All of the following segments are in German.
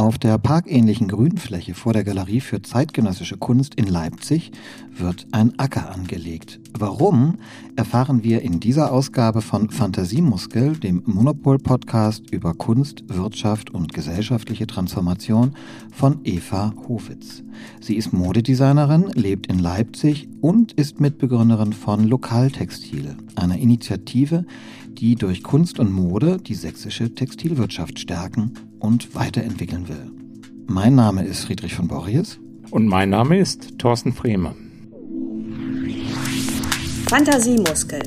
Auf der parkähnlichen Grünfläche vor der Galerie für zeitgenössische Kunst in Leipzig wird ein Acker angelegt. Warum, erfahren wir in dieser Ausgabe von Fantasiemuskel, dem Monopol-Podcast über Kunst, Wirtschaft und gesellschaftliche Transformation von Eva Hofitz. Sie ist Modedesignerin, lebt in Leipzig und ist Mitbegründerin von Lokaltextil, einer Initiative, die durch Kunst und Mode die sächsische Textilwirtschaft stärken und weiterentwickeln will. Mein Name ist Friedrich von Borries. Und mein Name ist Thorsten Fremer. Fantasiemuskel.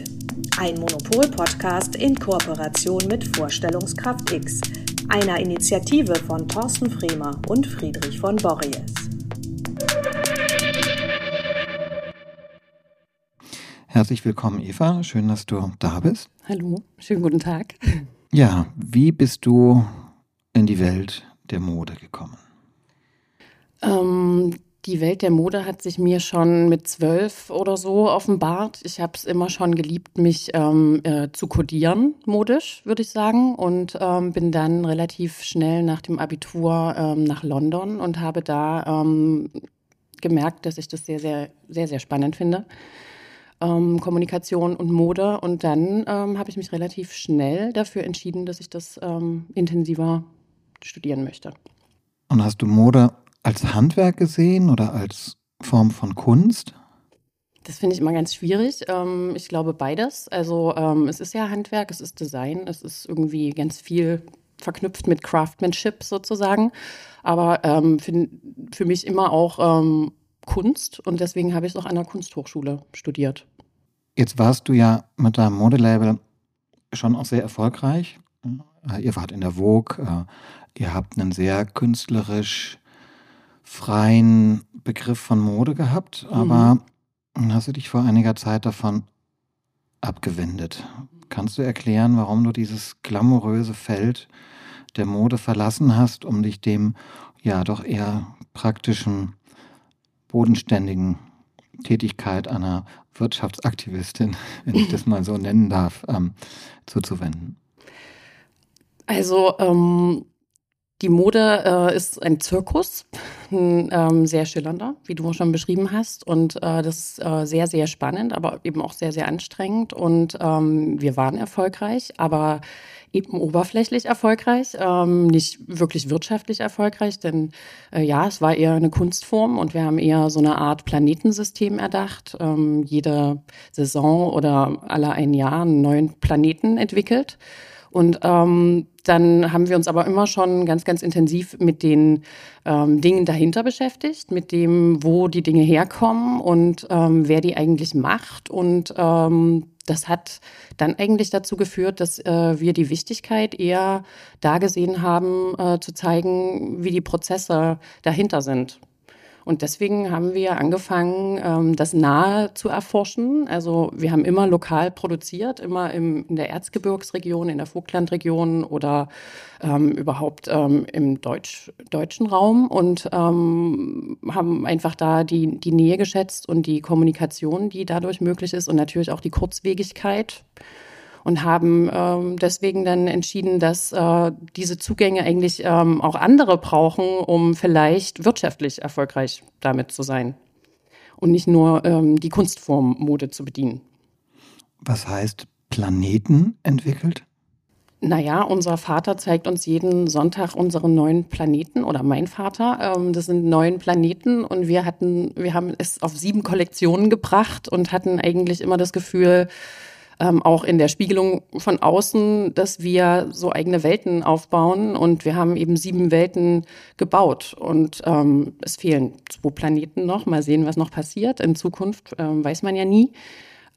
Ein Monopol-Podcast in Kooperation mit Vorstellungskraft X, einer Initiative von Thorsten Fremer und Friedrich von Borries. Herzlich willkommen, Eva. Schön, dass du da bist. Hallo, schönen guten Tag. Ja, wie bist du in die Welt der Mode gekommen? Ähm, die Welt der Mode hat sich mir schon mit zwölf oder so offenbart. Ich habe es immer schon geliebt, mich ähm, äh, zu kodieren, modisch, würde ich sagen. Und ähm, bin dann relativ schnell nach dem Abitur ähm, nach London und habe da ähm, gemerkt, dass ich das sehr, sehr, sehr, sehr spannend finde. Ähm, Kommunikation und Mode. Und dann ähm, habe ich mich relativ schnell dafür entschieden, dass ich das intensiver studieren möchte. Und hast du Mode als Handwerk gesehen oder als Form von Kunst? Das finde ich immer ganz schwierig. Ähm, ich glaube beides. Also ähm, es ist ja Handwerk, es ist Design, es ist irgendwie ganz viel verknüpft mit Craftsmanship sozusagen. Aber ähm, für, für mich immer auch ähm, Kunst und deswegen habe ich es auch an der Kunsthochschule studiert. Jetzt warst du ja mit deinem Modelabel schon auch sehr erfolgreich. Äh, ihr wart in der Vogue, äh, ihr habt einen sehr künstlerisch freien Begriff von Mode gehabt, aber mhm. hast du dich vor einiger Zeit davon abgewendet. Kannst du erklären, warum du dieses glamouröse Feld der Mode verlassen hast, um dich dem ja doch eher praktischen, bodenständigen Tätigkeit einer Wirtschaftsaktivistin, wenn ich das mal so nennen darf, ähm, zuzuwenden? Also ähm, die Mode äh, ist ein Zirkus, ein, ähm, sehr schillernder, wie du schon beschrieben hast. Und äh, das ist äh, sehr, sehr spannend, aber eben auch sehr, sehr anstrengend. Und ähm, wir waren erfolgreich, aber eben oberflächlich erfolgreich, ähm, nicht wirklich wirtschaftlich erfolgreich, denn äh, ja, es war eher eine Kunstform und wir haben eher so eine Art Planetensystem erdacht. Ähm, jede Saison oder alle ein Jahr einen neuen Planeten entwickelt. Und ähm, dann haben wir uns aber immer schon ganz, ganz intensiv mit den ähm, Dingen dahinter beschäftigt, mit dem, wo die Dinge herkommen und ähm, wer die eigentlich macht. Und ähm, das hat dann eigentlich dazu geführt, dass äh, wir die Wichtigkeit eher da gesehen haben, äh, zu zeigen, wie die Prozesse dahinter sind. Und deswegen haben wir angefangen, ähm, das nahe zu erforschen. Also wir haben immer lokal produziert, immer im, in der Erzgebirgsregion, in der Vogtlandregion oder ähm, überhaupt ähm, im Deutsch, deutschen Raum und ähm, haben einfach da die, die Nähe geschätzt und die Kommunikation, die dadurch möglich ist und natürlich auch die Kurzwegigkeit und haben ähm, deswegen dann entschieden, dass äh, diese Zugänge eigentlich ähm, auch andere brauchen, um vielleicht wirtschaftlich erfolgreich damit zu sein und nicht nur ähm, die Kunstform Mode zu bedienen. Was heißt Planeten entwickelt? Naja, unser Vater zeigt uns jeden Sonntag unseren neuen Planeten oder mein Vater. Ähm, das sind neun Planeten und wir hatten, wir haben es auf sieben Kollektionen gebracht und hatten eigentlich immer das Gefühl, ähm, auch in der Spiegelung von außen, dass wir so eigene Welten aufbauen und wir haben eben sieben Welten gebaut und ähm, es fehlen zwei Planeten noch. Mal sehen, was noch passiert. In Zukunft ähm, weiß man ja nie.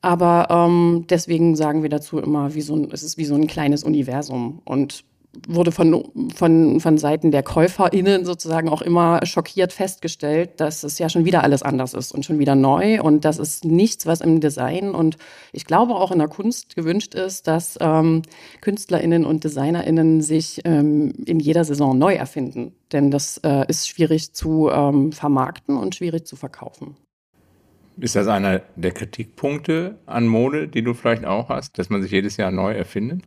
Aber ähm, deswegen sagen wir dazu immer, wie so ein, es ist wie so ein kleines Universum und wurde von, von, von Seiten der KäuferInnen sozusagen auch immer schockiert festgestellt, dass es ja schon wieder alles anders ist und schon wieder neu und das ist nichts, was im Design und ich glaube auch in der Kunst gewünscht ist, dass ähm, KünstlerInnen und DesignerInnen sich ähm, in jeder Saison neu erfinden. Denn das äh, ist schwierig zu ähm, vermarkten und schwierig zu verkaufen. Ist das einer der Kritikpunkte an Mode, die du vielleicht auch hast, dass man sich jedes Jahr neu erfindet?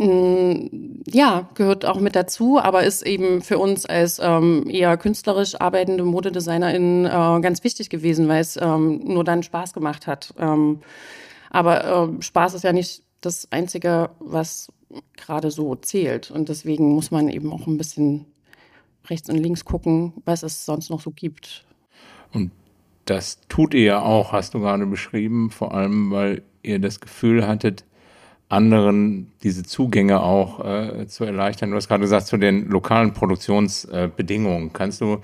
Mm, ja, gehört auch mit dazu, aber ist eben für uns als ähm, eher künstlerisch arbeitende Modedesignerin äh, ganz wichtig gewesen, weil es ähm, nur dann Spaß gemacht hat. Ähm, aber äh, Spaß ist ja nicht das Einzige, was gerade so zählt. Und deswegen muss man eben auch ein bisschen rechts und links gucken, was es sonst noch so gibt. Und das tut ihr ja auch, hast du gerade beschrieben, vor allem weil ihr das Gefühl hattet, anderen diese Zugänge auch äh, zu erleichtern. Du hast gerade gesagt, zu den lokalen Produktionsbedingungen. Äh, Kannst du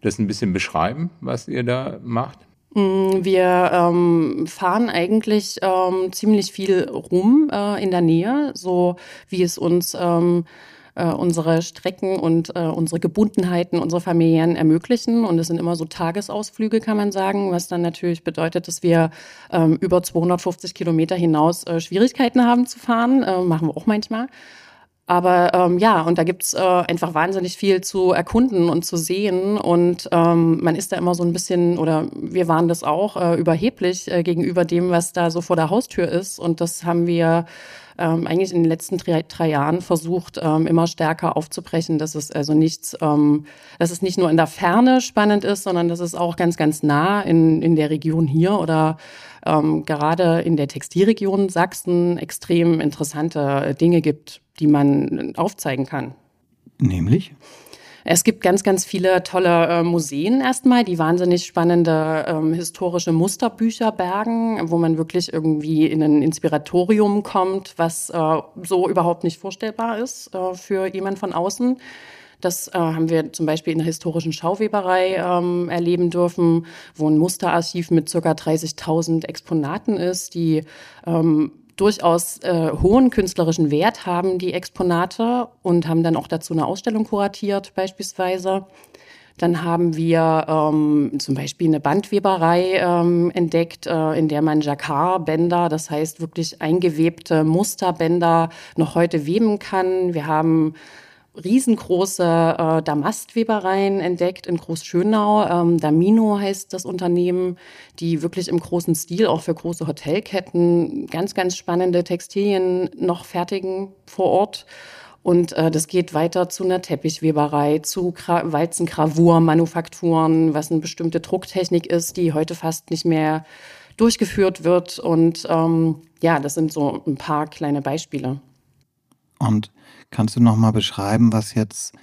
das ein bisschen beschreiben, was ihr da macht? Mm, wir ähm, fahren eigentlich ähm, ziemlich viel rum äh, in der Nähe, so wie es uns ähm, äh, unsere Strecken und äh, unsere Gebundenheiten, unsere Familien ermöglichen. Und es sind immer so Tagesausflüge, kann man sagen, was dann natürlich bedeutet, dass wir ähm, über 250 Kilometer hinaus äh, Schwierigkeiten haben zu fahren. Äh, machen wir auch manchmal. Aber ähm, ja, und da gibt's äh, einfach wahnsinnig viel zu erkunden und zu sehen. Und ähm, man ist da immer so ein bisschen, oder wir waren das auch, äh, überheblich äh, gegenüber dem, was da so vor der Haustür ist. Und das haben wir ähm, eigentlich in den letzten drei, drei Jahren versucht, ähm, immer stärker aufzubrechen, dass es also nichts, ähm, dass es nicht nur in der Ferne spannend ist, sondern dass es auch ganz, ganz nah in, in der Region hier oder ähm, gerade in der Textilregion Sachsen extrem interessante Dinge gibt, die man aufzeigen kann. Nämlich? Es gibt ganz, ganz viele tolle äh, Museen erstmal, die wahnsinnig spannende ähm, historische Musterbücher bergen, wo man wirklich irgendwie in ein Inspiratorium kommt, was äh, so überhaupt nicht vorstellbar ist äh, für jemand von außen. Das äh, haben wir zum Beispiel in der historischen Schauweberei ähm, erleben dürfen, wo ein Musterarchiv mit circa 30.000 Exponaten ist, die ähm, durchaus äh, hohen künstlerischen Wert haben, die Exponate, und haben dann auch dazu eine Ausstellung kuratiert beispielsweise. Dann haben wir ähm, zum Beispiel eine Bandweberei ähm, entdeckt, äh, in der man Jacquard-Bänder, das heißt wirklich eingewebte Musterbänder, noch heute weben kann. Wir haben riesengroße äh, Damastwebereien entdeckt in Großschönau. Ähm, Damino heißt das Unternehmen, die wirklich im großen Stil auch für große Hotelketten ganz, ganz spannende Textilien noch fertigen vor Ort. Und äh, das geht weiter zu einer Teppichweberei, zu Walzengravur-Manufakturen, was eine bestimmte Drucktechnik ist, die heute fast nicht mehr durchgeführt wird. Und ähm, ja, das sind so ein paar kleine Beispiele. Und Kannst du noch mal beschreiben, was jetzt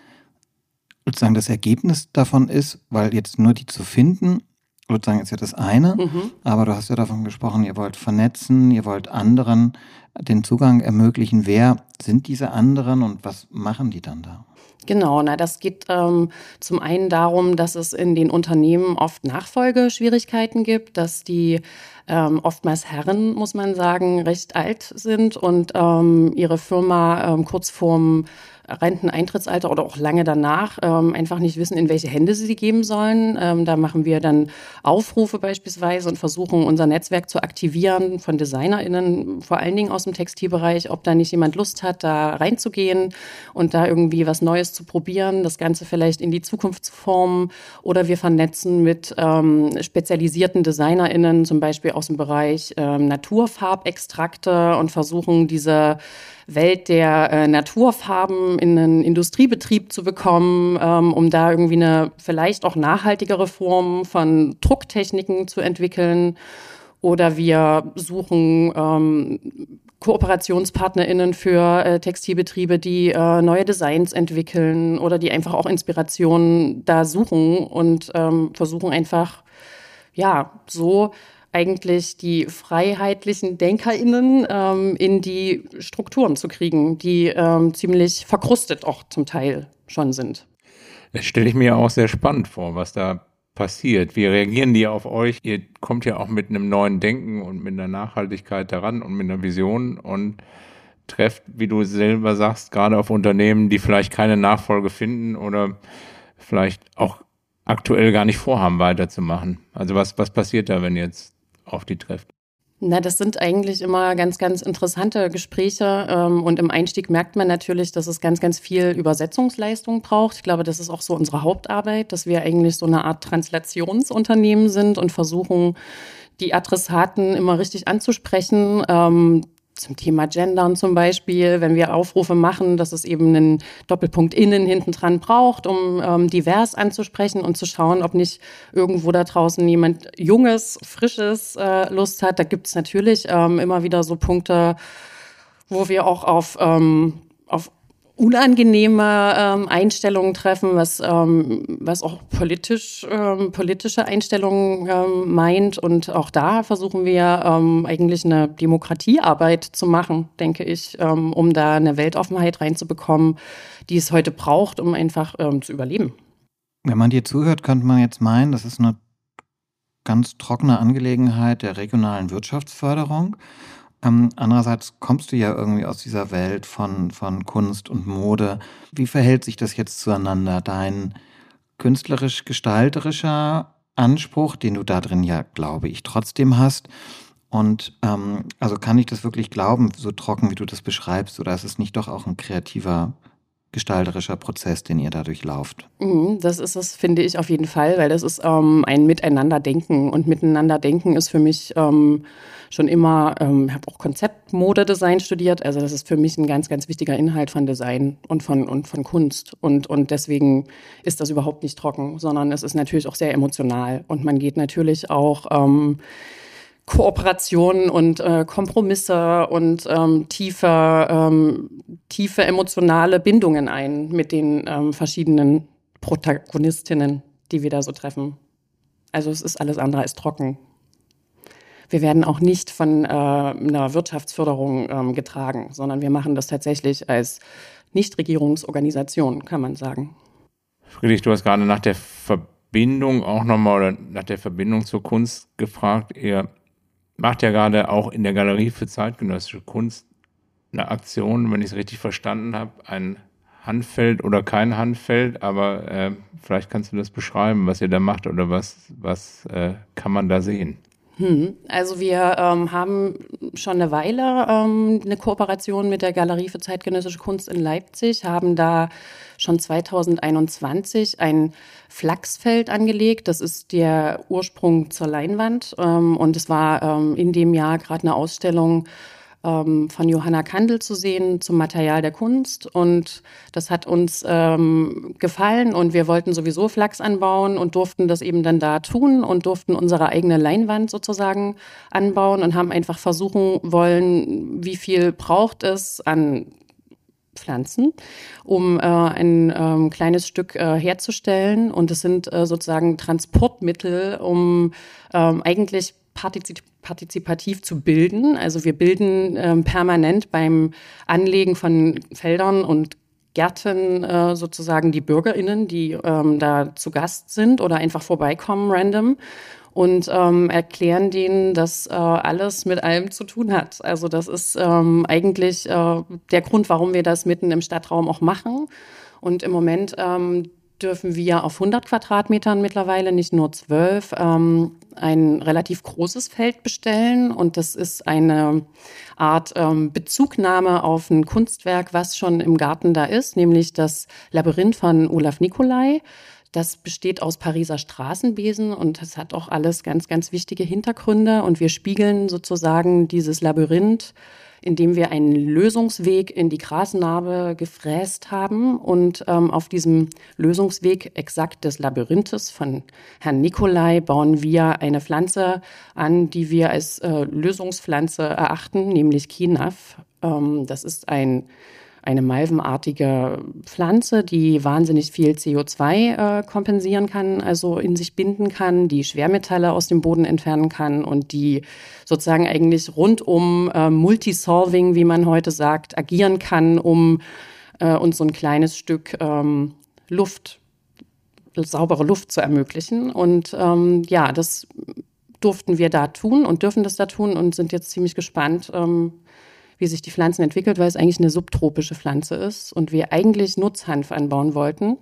sozusagen das Ergebnis davon ist? Weil jetzt nur die zu finden, sozusagen ist ja das eine, mhm. aber du hast ja davon gesprochen, ihr wollt vernetzen, ihr wollt anderen den Zugang ermöglichen. Wer sind diese anderen und was machen die dann da? Genau, na, das geht ähm, zum einen darum, dass es in den Unternehmen oft Nachfolgeschwierigkeiten gibt, dass die ähm, oftmals Herren, muss man sagen, recht alt sind und ähm, ihre Firma ähm, kurz vorm Renteneintrittsalter oder auch lange danach ähm, einfach nicht wissen, in welche Hände sie sie geben sollen. Ähm, da machen wir dann Aufrufe beispielsweise und versuchen unser Netzwerk zu aktivieren von DesignerInnen, vor allen Dingen aus dem Textilbereich, ob da nicht jemand Lust hat, da reinzugehen und da irgendwie was Neues zu probieren, das Ganze vielleicht in die Zukunft zu formen. Oder wir vernetzen mit ähm, spezialisierten DesignerInnen, zum Beispiel aus dem Bereich ähm, Naturfarbextrakte und versuchen diese Welt der äh, Naturfarben in einen Industriebetrieb zu bekommen, ähm, um da irgendwie eine vielleicht auch nachhaltigere Form von Drucktechniken zu entwickeln. Oder wir suchen ähm, KooperationspartnerInnen für äh, Textilbetriebe, die äh, neue Designs entwickeln oder die einfach auch Inspirationen da suchen und ähm, versuchen einfach, ja, so eigentlich die freiheitlichen DenkerInnen ähm, in die Strukturen zu kriegen, die ähm, ziemlich verkrustet auch zum Teil schon sind. Das stelle ich mir auch sehr spannend vor, was da passiert. Wie reagieren die auf euch? Ihr kommt ja auch mit einem neuen Denken und mit einer Nachhaltigkeit daran und mit einer Vision und trefft, wie du selber sagst, gerade auf Unternehmen, die vielleicht keine Nachfolge finden oder vielleicht auch aktuell gar nicht vorhaben, weiterzumachen. Also was, was passiert da, wenn jetzt auf die trifft? Na, das sind eigentlich immer ganz, ganz interessante Gespräche. Ähm, und im Einstieg merkt man natürlich, dass es ganz, ganz viel Übersetzungsleistung braucht. Ich glaube, das ist auch so unsere Hauptarbeit, dass wir eigentlich so eine Art Translationsunternehmen sind und versuchen, die Adressaten immer richtig anzusprechen. Ähm, zum Thema Gendern zum Beispiel, wenn wir Aufrufe machen, dass es eben einen Doppelpunkt innen hinten dran braucht, um ähm, divers anzusprechen und zu schauen, ob nicht irgendwo da draußen jemand Junges, Frisches äh, Lust hat. Da gibt es natürlich ähm, immer wieder so Punkte, wo wir auch auf, ähm, auf unangenehme ähm, Einstellungen treffen, was, ähm, was auch politisch, ähm, politische Einstellungen ähm, meint. Und auch da versuchen wir ähm, eigentlich eine Demokratiearbeit zu machen, denke ich, ähm, um da eine Weltoffenheit reinzubekommen, die es heute braucht, um einfach zu überleben. Wenn man dir zuhört, könnte man jetzt meinen, das ist eine ganz trockene Angelegenheit der regionalen Wirtschaftsförderung. Ähm, andererseits kommst du ja irgendwie aus dieser Welt von, von Kunst und Mode. Wie verhält sich das jetzt zueinander? Dein künstlerisch-gestalterischer Anspruch, den du da drin ja, glaube ich, trotzdem hast. Und ähm, also kann ich das wirklich glauben, so trocken, wie du das beschreibst, oder ist es nicht doch auch ein kreativer gestalterischer Prozess, den ihr dadurch lauft. Mhm, das ist es, finde ich auf jeden Fall, weil das ist ähm, ein Miteinanderdenken. Und Miteinanderdenken ist für mich ähm, schon immer, ähm, ich habe auch Konzeptmodedesign studiert, also das ist für mich ein ganz, ganz wichtiger Inhalt von Design und von, und von Kunst. Und, und deswegen ist das überhaupt nicht trocken, sondern es ist natürlich auch sehr emotional. Und man geht natürlich auch ähm, Kooperationen und äh, Kompromisse und ähm, tiefe, ähm, tiefe emotionale Bindungen ein mit den ähm, verschiedenen Protagonistinnen, die wir da so treffen. Also es ist alles andere als trocken. Wir werden auch nicht von äh, einer Wirtschaftsförderung ähm, getragen, sondern wir machen das tatsächlich als Nichtregierungsorganisation, kann man sagen. Friedrich, du hast gerade nach der Verbindung auch nochmal oder nach der Verbindung zur Kunst gefragt. Ihr macht ja gerade auch in der Galerie für zeitgenössische Kunst eine Aktion, wenn ich es richtig verstanden habe, ein Handfeld oder kein Handfeld, aber äh, vielleicht kannst du das beschreiben, was ihr da macht oder was, was äh, kann man da sehen? Hm. Also wir ähm, haben schon eine Weile ähm, eine Kooperation mit der Galerie für zeitgenössische Kunst in Leipzig, haben da schon 2021 ein Flachsfeld angelegt. Das ist der Ursprung zur Leinwand. Ähm, und es war ähm, in dem Jahr gerade eine Ausstellung ähm, von Johanna Kandel zu sehen zum Material der Kunst. Und das hat uns ähm, gefallen und wir wollten sowieso Flachs anbauen und durften das eben dann da tun und durften unsere eigene Leinwand sozusagen anbauen und haben einfach versuchen wollen, wie viel braucht es an Pflanzen, um äh, ein ähm, kleines Stück äh, herzustellen. Und es sind äh, sozusagen Transportmittel, um ähm, eigentlich partizip partizipativ zu bilden. Also wir bilden ähm, permanent beim Anlegen von Feldern und Gärten äh, sozusagen die BürgerInnen, die ähm, da zu Gast sind oder einfach vorbeikommen random und ähm, erklären denen, dass äh, alles mit allem zu tun hat. Also das ist ähm, eigentlich äh, der Grund, warum wir das mitten im Stadtraum auch machen. Und im Moment ähm, dürfen wir auf 100 Quadratmetern mittlerweile, nicht nur 12, ähm, ein relativ großes Feld bestellen. Und das ist eine Art ähm, Bezugnahme auf ein Kunstwerk, was schon im Garten da ist, nämlich das Labyrinth von Olaf Nicolai. Das besteht aus Pariser Straßenbesen und das hat auch alles ganz, ganz wichtige Hintergründe. Und wir spiegeln sozusagen dieses Labyrinth indem wir einen Lösungsweg in die Grasnarbe gefräst haben und ähm, auf diesem Lösungsweg exakt des Labyrinthes von Herrn Nikolai bauen wir eine Pflanze an, die wir als äh, Lösungspflanze erachten, nämlich Kinaf. Ähm, das ist ein eine malvenartige Pflanze, die wahnsinnig viel CO2 äh, kompensieren kann, also in sich binden kann, die Schwermetalle aus dem Boden entfernen kann und die sozusagen eigentlich rundum äh, Multisolving, wie man heute sagt, agieren kann, um äh, uns so ein kleines Stück ähm, Luft, saubere Luft zu ermöglichen. Und ähm, ja, das durften wir da tun und dürfen das da tun und sind jetzt ziemlich gespannt, ähm, wie sich die Pflanzen entwickelt, weil es eigentlich eine subtropische Pflanze ist und wir eigentlich Nutzhanf anbauen wollten.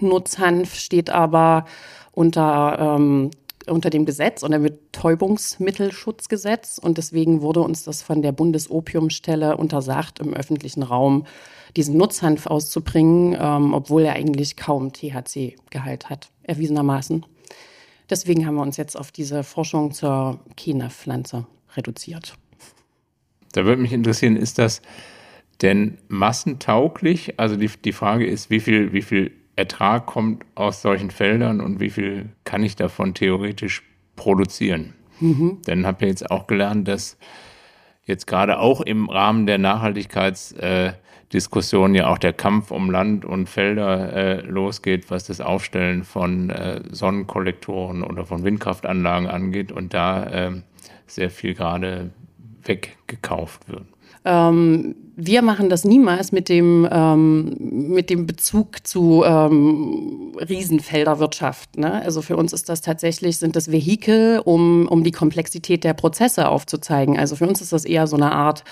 Nutzhanf steht aber unter, ähm, unter dem Gesetz, unter dem Betäubungsmittelschutzgesetz und deswegen wurde uns das von der Bundesopiumstelle untersagt, im öffentlichen Raum diesen Nutzhanf auszubringen, ähm, obwohl er eigentlich kaum THC-Gehalt hat, erwiesenermaßen. Deswegen haben wir uns jetzt auf diese Forschung zur Kina-Pflanze reduziert. Da würde mich interessieren, ist das denn massentauglich? Also die, die Frage ist, wie viel, wie viel Ertrag kommt aus solchen Feldern und wie viel kann ich davon theoretisch produzieren? Mhm. Denn habe ja jetzt auch gelernt, dass jetzt gerade auch im Rahmen der Nachhaltigkeitsdiskussion äh, ja auch der Kampf um Land und Felder äh, losgeht, was das Aufstellen von äh, Sonnenkollektoren oder von Windkraftanlagen angeht und da äh, sehr viel gerade weggekauft wird. Ähm, wir machen das niemals mit dem, ähm, mit dem Bezug zu ähm, Riesenfelderwirtschaft. Ne? Also für uns ist das tatsächlich, sind das Vehikel, um, um die Komplexität der Prozesse aufzuzeigen. Also für uns ist das eher so eine Art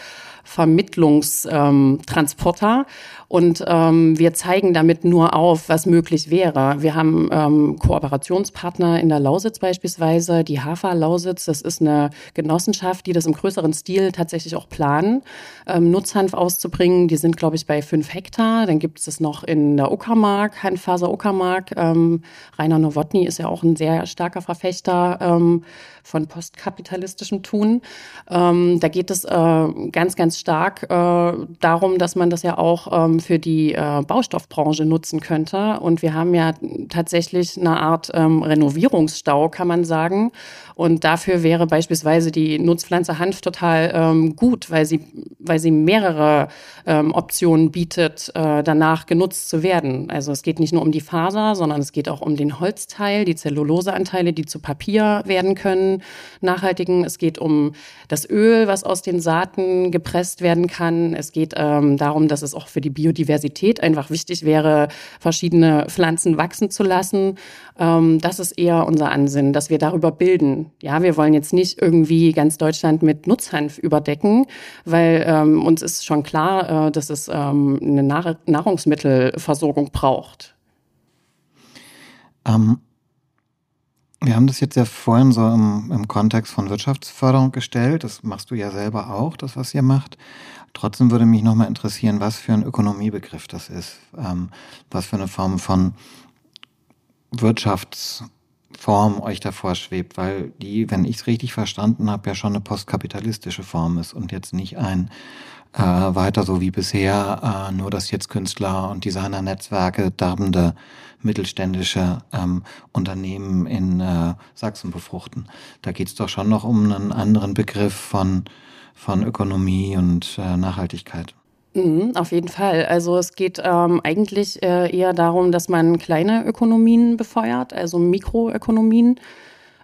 Vermittlungstransporter. Ähm, und ähm, wir zeigen damit nur auf, was möglich wäre. Wir haben ähm, Kooperationspartner in der Lausitz beispielsweise, die Hafer Lausitz. Das ist eine Genossenschaft, die das im größeren Stil tatsächlich auch planen, ähm, Nutzhanf auszubringen. Die sind, glaube ich, bei fünf Hektar. Dann gibt es das noch in der Uckermark, Hanffaser Uckermark. Ähm, Rainer Nowotny ist ja auch ein sehr starker Verfechter ähm, von postkapitalistischem Tun. Ähm, da geht es äh, ganz, ganz stark äh, darum, dass man das ja auch ähm, für die äh, Baustoffbranche nutzen könnte. Und wir haben ja tatsächlich eine Art ähm, Renovierungsstau, kann man sagen. Und dafür wäre beispielsweise die Nutzpflanze Hanf total ähm, gut, weil sie, weil sie mehrere ähm, Optionen bietet, äh, danach genutzt zu werden. Also es geht nicht nur um die Faser, sondern es geht auch um den Holzteil, die Zelluloseanteile, die zu Papier werden können, nachhaltigen. Es geht um das Öl, was aus den Saaten gepresst werden kann. Es geht ähm, darum, dass es auch für die Biodiversität einfach wichtig wäre, verschiedene Pflanzen wachsen zu lassen. Ähm, das ist eher unser Ansinnen, dass wir darüber bilden. Ja, wir wollen jetzt nicht irgendwie ganz Deutschland mit Nutzhanf überdecken, weil ähm, uns ist schon klar, äh, dass es ähm, eine Nahr Nahrungsmittelversorgung braucht. Ähm, wir haben das jetzt ja vorhin so im, im Kontext von Wirtschaftsförderung gestellt. Das machst du ja selber auch, das, was ihr macht. Trotzdem würde mich nochmal interessieren, was für ein Ökonomiebegriff das ist. Ähm, was für eine Form von Wirtschaftsform euch davor schwebt, weil die, wenn ich es richtig verstanden habe, ja schon eine postkapitalistische Form ist und jetzt nicht ein äh, weiter so wie bisher, äh, nur dass jetzt Künstler und Designer-Netzwerke darbende mittelständische ähm, Unternehmen in äh, Sachsen befruchten. Da geht es doch schon noch um einen anderen Begriff von, von Ökonomie und äh, Nachhaltigkeit. Mhm, auf jeden Fall. Also es geht ähm, eigentlich äh, eher darum, dass man kleine Ökonomien befeuert, also Mikroökonomien,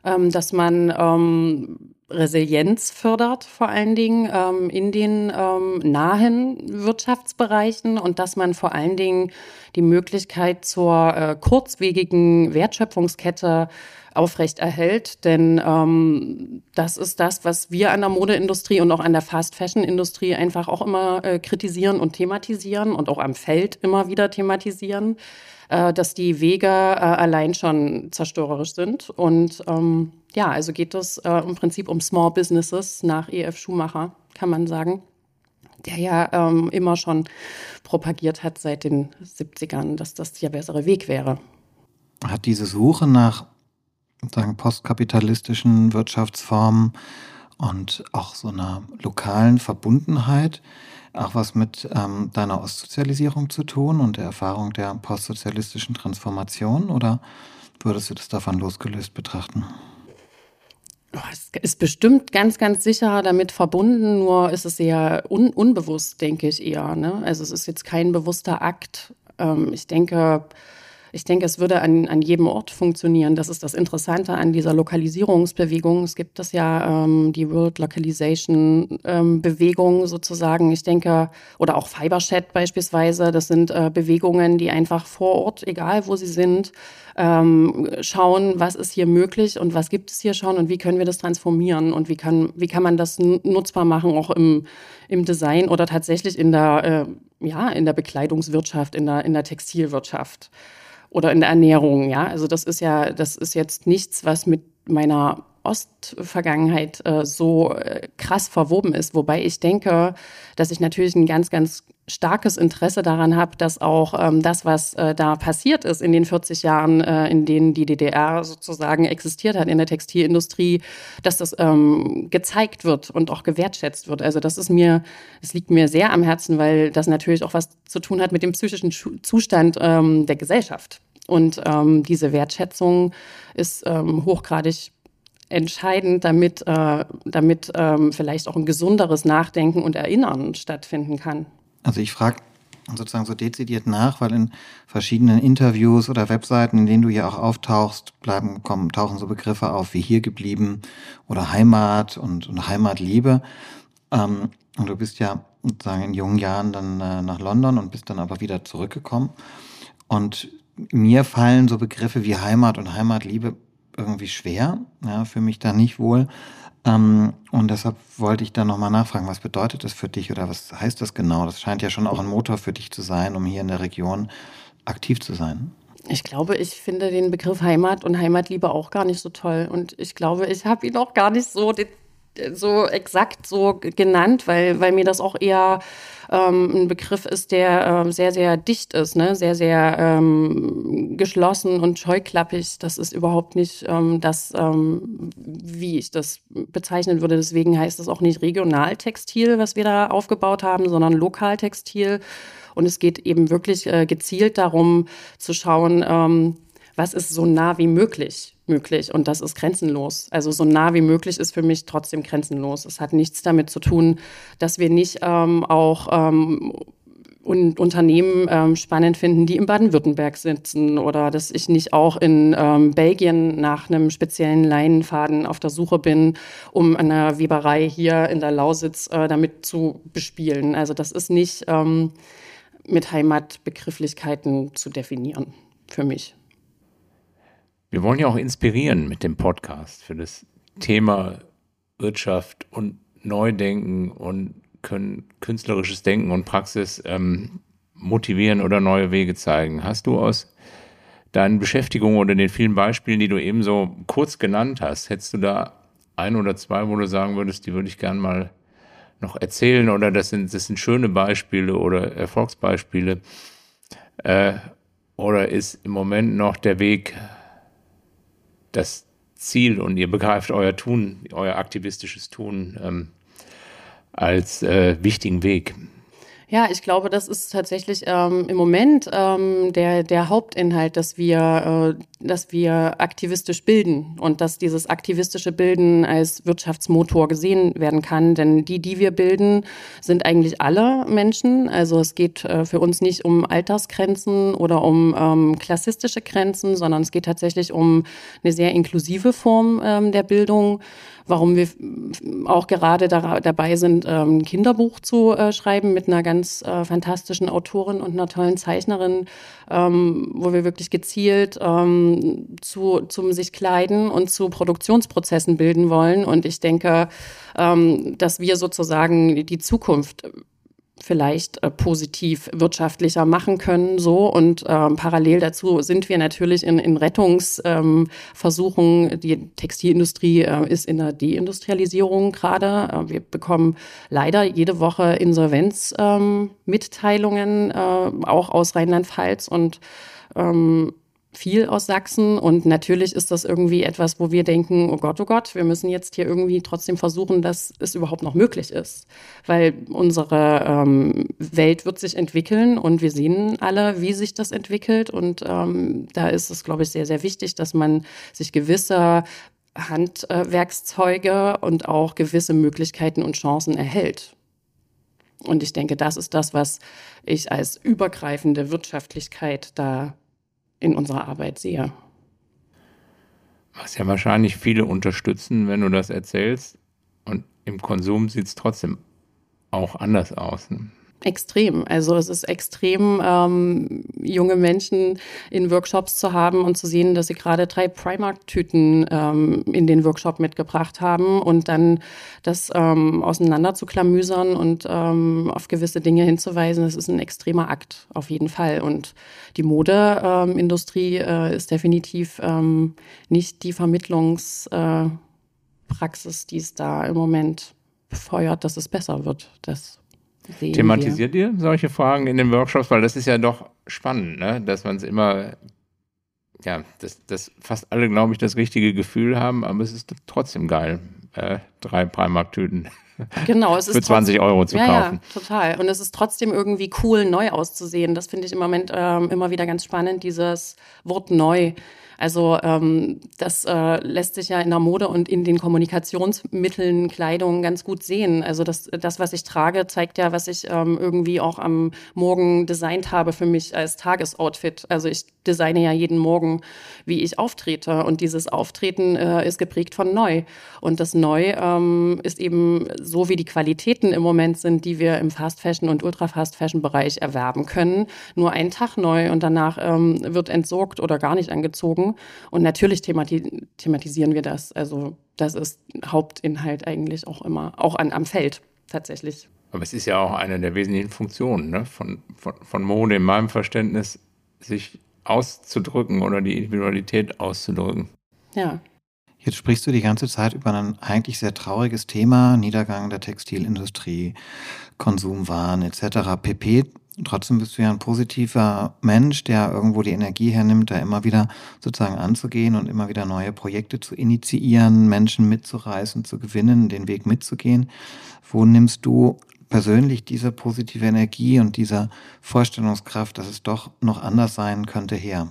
ähm, dass man ähm, Resilienz fördert, vor allen Dingen ähm, in den ähm, nahen Wirtschaftsbereichen und dass man vor allen Dingen die Möglichkeit zur äh, kurzwegigen Wertschöpfungskette aufrechterhält. Denn ähm, das ist das, was wir an der Modeindustrie und auch an der Fast-Fashion-Industrie einfach auch immer äh, kritisieren und thematisieren und auch am Feld immer wieder thematisieren, äh, dass die Wege äh, allein schon zerstörerisch sind. Und ähm, ja, also geht es äh, im Prinzip um Small Businesses nach E.F. Schumacher, kann man sagen der ja ähm, immer schon propagiert hat seit den 70ern, dass das der bessere Weg wäre. Hat diese Suche nach sagen, postkapitalistischen Wirtschaftsformen und auch so einer lokalen Verbundenheit auch was mit ähm, deiner Ostsozialisierung zu tun und der Erfahrung der postsozialistischen Transformation oder würdest du das davon losgelöst betrachten? Es ist bestimmt ganz, ganz sicher damit verbunden, nur ist es sehr un unbewusst, denke ich eher. Ne? Also es ist jetzt kein bewusster Akt. Ähm, ich denke, ich denke, es würde an, an jedem Ort funktionieren. Das ist das Interessante an dieser Lokalisierungsbewegung. Es gibt das ja, ähm, die World Localization ähm, Bewegung sozusagen. Ich denke, oder auch Fiberchat beispielsweise. Das sind äh, Bewegungen, die einfach vor Ort, egal wo sie sind, ähm, schauen, was ist hier möglich und was gibt es hier schon und wie können wir das transformieren und wie kann, wie kann man das nutzbar machen, auch im, im Design oder tatsächlich in der, äh, ja, in der Bekleidungswirtschaft, in der, in der Textilwirtschaft oder in der Ernährung, ja. Also das ist ja, das ist jetzt nichts, was mit meiner Ostvergangenheit äh, so äh, krass verwoben ist. Wobei ich denke, dass ich natürlich einen ganz, ganz starkes Interesse daran habe, dass auch ähm, das, was äh, da passiert ist in den 40 Jahren, äh, in denen die DDR sozusagen existiert hat in der Textilindustrie, dass das ähm, gezeigt wird und auch gewertschätzt wird. Also das ist mir, es liegt mir sehr am Herzen, weil das natürlich auch was zu tun hat mit dem psychischen Zustand ähm, der Gesellschaft. Und ähm, diese Wertschätzung ist ähm, hochgradig entscheidend, damit, äh, damit ähm, vielleicht auch ein gesunderes Nachdenken und Erinnern stattfinden kann. Also ich frage sozusagen so dezidiert nach, weil in verschiedenen Interviews oder Webseiten, in denen du ja auch auftauchst, bleiben, kommen, tauchen so Begriffe auf wie hier geblieben oder Heimat und, und Heimatliebe. Ähm, und du bist ja sozusagen in jungen Jahren dann äh, nach London und bist dann aber wieder zurückgekommen. Und mir fallen so Begriffe wie Heimat und Heimatliebe irgendwie schwer, ja, für mich da nicht wohl. Ähm, und deshalb wollte ich da nochmal nachfragen, was bedeutet das für dich oder was heißt das genau? Das scheint ja schon auch ein Motor für dich zu sein, um hier in der Region aktiv zu sein. Ich glaube, ich finde den Begriff Heimat und Heimatliebe auch gar nicht so toll. Und ich glaube, ich habe ihn auch gar nicht so, so exakt so genannt, weil, weil mir das auch eher ähm, ein Begriff ist, der äh, sehr, sehr dicht ist, ne? sehr, sehr ähm, geschlossen und scheuklappig. Das ist überhaupt nicht ähm, das, ähm, wie ich das bezeichnen würde. Deswegen heißt es auch nicht Regionaltextil, was wir da aufgebaut haben, sondern Lokaltextil. Und es geht eben wirklich äh, gezielt darum zu schauen, ähm, was ist so nah wie möglich möglich und das ist grenzenlos. Also so nah wie möglich ist für mich trotzdem grenzenlos. Es hat nichts damit zu tun, dass wir nicht ähm, auch ähm, und Unternehmen ähm, spannend finden, die in Baden-Württemberg sitzen oder dass ich nicht auch in ähm, Belgien nach einem speziellen Leinenfaden auf der Suche bin, um eine Weberei hier in der Lausitz äh, damit zu bespielen. Also das ist nicht ähm, mit Heimatbegrifflichkeiten zu definieren für mich. Wir wollen ja auch inspirieren mit dem Podcast für das Thema Wirtschaft und Neudenken und können künstlerisches Denken und Praxis ähm, motivieren oder neue Wege zeigen. Hast du aus deinen Beschäftigungen oder den vielen Beispielen, die du eben so kurz genannt hast, hättest du da ein oder zwei, wo du sagen würdest, die würde ich gern mal noch erzählen oder das sind, das sind schöne Beispiele oder Erfolgsbeispiele? Äh, oder ist im Moment noch der Weg das Ziel und ihr begreift euer Tun, euer aktivistisches Tun ähm, als äh, wichtigen Weg. Ja, ich glaube, das ist tatsächlich ähm, im Moment ähm, der, der Hauptinhalt, dass wir, äh, dass wir aktivistisch bilden und dass dieses aktivistische Bilden als Wirtschaftsmotor gesehen werden kann. Denn die, die wir bilden, sind eigentlich alle Menschen. Also es geht äh, für uns nicht um Altersgrenzen oder um ähm, klassistische Grenzen, sondern es geht tatsächlich um eine sehr inklusive Form ähm, der Bildung warum wir auch gerade da, dabei sind, ähm, ein Kinderbuch zu äh, schreiben mit einer ganz äh, fantastischen Autorin und einer tollen Zeichnerin, ähm, wo wir wirklich gezielt ähm, zu, zum sich kleiden und zu Produktionsprozessen bilden wollen. Und ich denke, ähm, dass wir sozusagen die Zukunft vielleicht äh, positiv wirtschaftlicher machen können. So und ähm, parallel dazu sind wir natürlich in, in Rettungsversuchen. Ähm, die Textilindustrie äh, ist in der Deindustrialisierung gerade. Äh, wir bekommen leider jede Woche Insolvenzmitteilungen, ähm, äh, auch aus Rheinland-Pfalz und ähm, viel aus Sachsen. Und natürlich ist das irgendwie etwas, wo wir denken, oh Gott, oh Gott, wir müssen jetzt hier irgendwie trotzdem versuchen, dass es überhaupt noch möglich ist, weil unsere ähm, Welt wird sich entwickeln und wir sehen alle, wie sich das entwickelt. Und ähm, da ist es, glaube ich, sehr, sehr wichtig, dass man sich gewisser Handwerkszeuge und auch gewisse Möglichkeiten und Chancen erhält. Und ich denke, das ist das, was ich als übergreifende Wirtschaftlichkeit da in unserer Arbeit sehe. Was ja wahrscheinlich viele unterstützen, wenn du das erzählst. Und im Konsum sieht es trotzdem auch anders aus. Ne? Extrem. Also es ist extrem, ähm, junge Menschen in Workshops zu haben und zu sehen, dass sie gerade drei Primark-Tüten ähm, in den Workshop mitgebracht haben und dann das ähm, auseinander zu klamüsern und ähm, auf gewisse Dinge hinzuweisen, das ist ein extremer Akt auf jeden Fall. Und die Modeindustrie äh, ist definitiv ähm, nicht die Vermittlungspraxis, äh, die es da im Moment befeuert, dass es besser wird. Das sehen Thematisiert wir. ihr solche Fragen in den Workshops? Weil das ist ja doch spannend, ne? dass man es immer, ja, dass, dass fast alle, glaube ich, das richtige Gefühl haben, aber es ist trotzdem geil, äh, drei Primark-Tüten genau, es ist für 20 Euro zu ja, kaufen. Ja, total. Und es ist trotzdem irgendwie cool, neu auszusehen. Das finde ich im Moment ähm, immer wieder ganz spannend, dieses Wort neu. Also ähm, das äh, lässt sich ja in der Mode und in den Kommunikationsmitteln, Kleidung ganz gut sehen. Also das, das was ich trage, zeigt ja, was ich ähm, irgendwie auch am Morgen designt habe für mich als Tagesoutfit. Also ich designe ja jeden Morgen, wie ich auftrete. Und dieses Auftreten äh, ist geprägt von neu. Und das Neu ähm, ist eben so, wie die Qualitäten im Moment sind, die wir im Fast Fashion und Ultra Fast Fashion Bereich erwerben können. Nur einen Tag neu und danach ähm, wird entsorgt oder gar nicht angezogen. Und natürlich themati thematisieren wir das. Also das ist Hauptinhalt eigentlich auch immer, auch an, am Feld tatsächlich. Aber es ist ja auch eine der wesentlichen Funktionen ne? von, von, von Mode in meinem Verständnis, sich auszudrücken oder die Individualität auszudrücken. Ja. Jetzt sprichst du die ganze Zeit über ein eigentlich sehr trauriges Thema, Niedergang der Textilindustrie, Konsumwahn etc. pp. Trotzdem bist du ja ein positiver Mensch, der irgendwo die Energie hernimmt, da immer wieder sozusagen anzugehen und immer wieder neue Projekte zu initiieren, Menschen mitzureißen, zu gewinnen, den Weg mitzugehen. Wo nimmst du persönlich diese positive Energie und diese Vorstellungskraft, dass es doch noch anders sein könnte, her?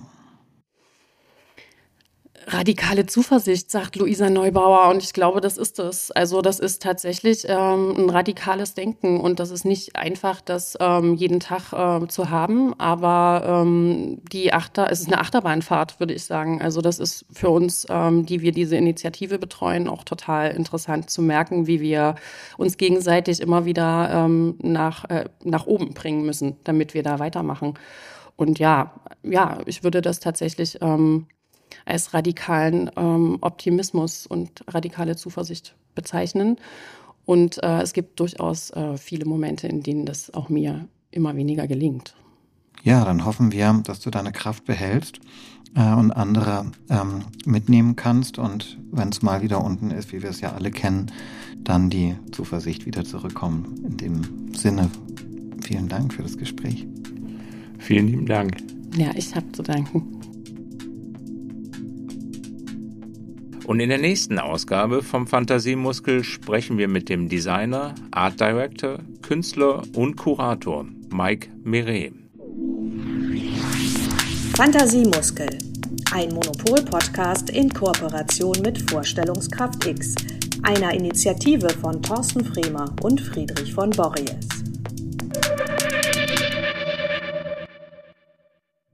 Radikale Zuversicht, sagt Luisa Neubauer. Und ich glaube, das ist es. Also das ist tatsächlich ähm, ein radikales Denken. Und das ist nicht einfach, das ähm, jeden Tag äh, zu haben. Aber ähm, die Achter, es ist eine Achterbahnfahrt, würde ich sagen. Also das ist für uns, ähm, die wir diese Initiative betreuen, auch total interessant zu merken, wie wir uns gegenseitig immer wieder ähm, nach, äh, nach oben bringen müssen, damit wir da weitermachen. Und ja, ja, ich würde das tatsächlich ähm, als radikalen ähm, Optimismus und radikale Zuversicht bezeichnen. Und äh, es gibt durchaus äh, viele Momente, in denen das auch mir immer weniger gelingt. Ja, dann hoffen wir, dass du deine Kraft behältst äh, und andere ähm, mitnehmen kannst und wenn es mal wieder unten ist, wie wir es ja alle kennen, dann die Zuversicht wieder zurückkommen. In dem Sinne, vielen Dank für das Gespräch. Vielen lieben Dank. Ja, ich habe zu danken. Und in der nächsten Ausgabe vom Fantasiemuskel sprechen wir mit dem Designer, Art Director, Künstler und Kurator Mike Meret. Fantasiemuskel, ein Monopol-Podcast in Kooperation mit Vorstellungskraft X, einer Initiative von Thorsten Fremer und Friedrich von Borries.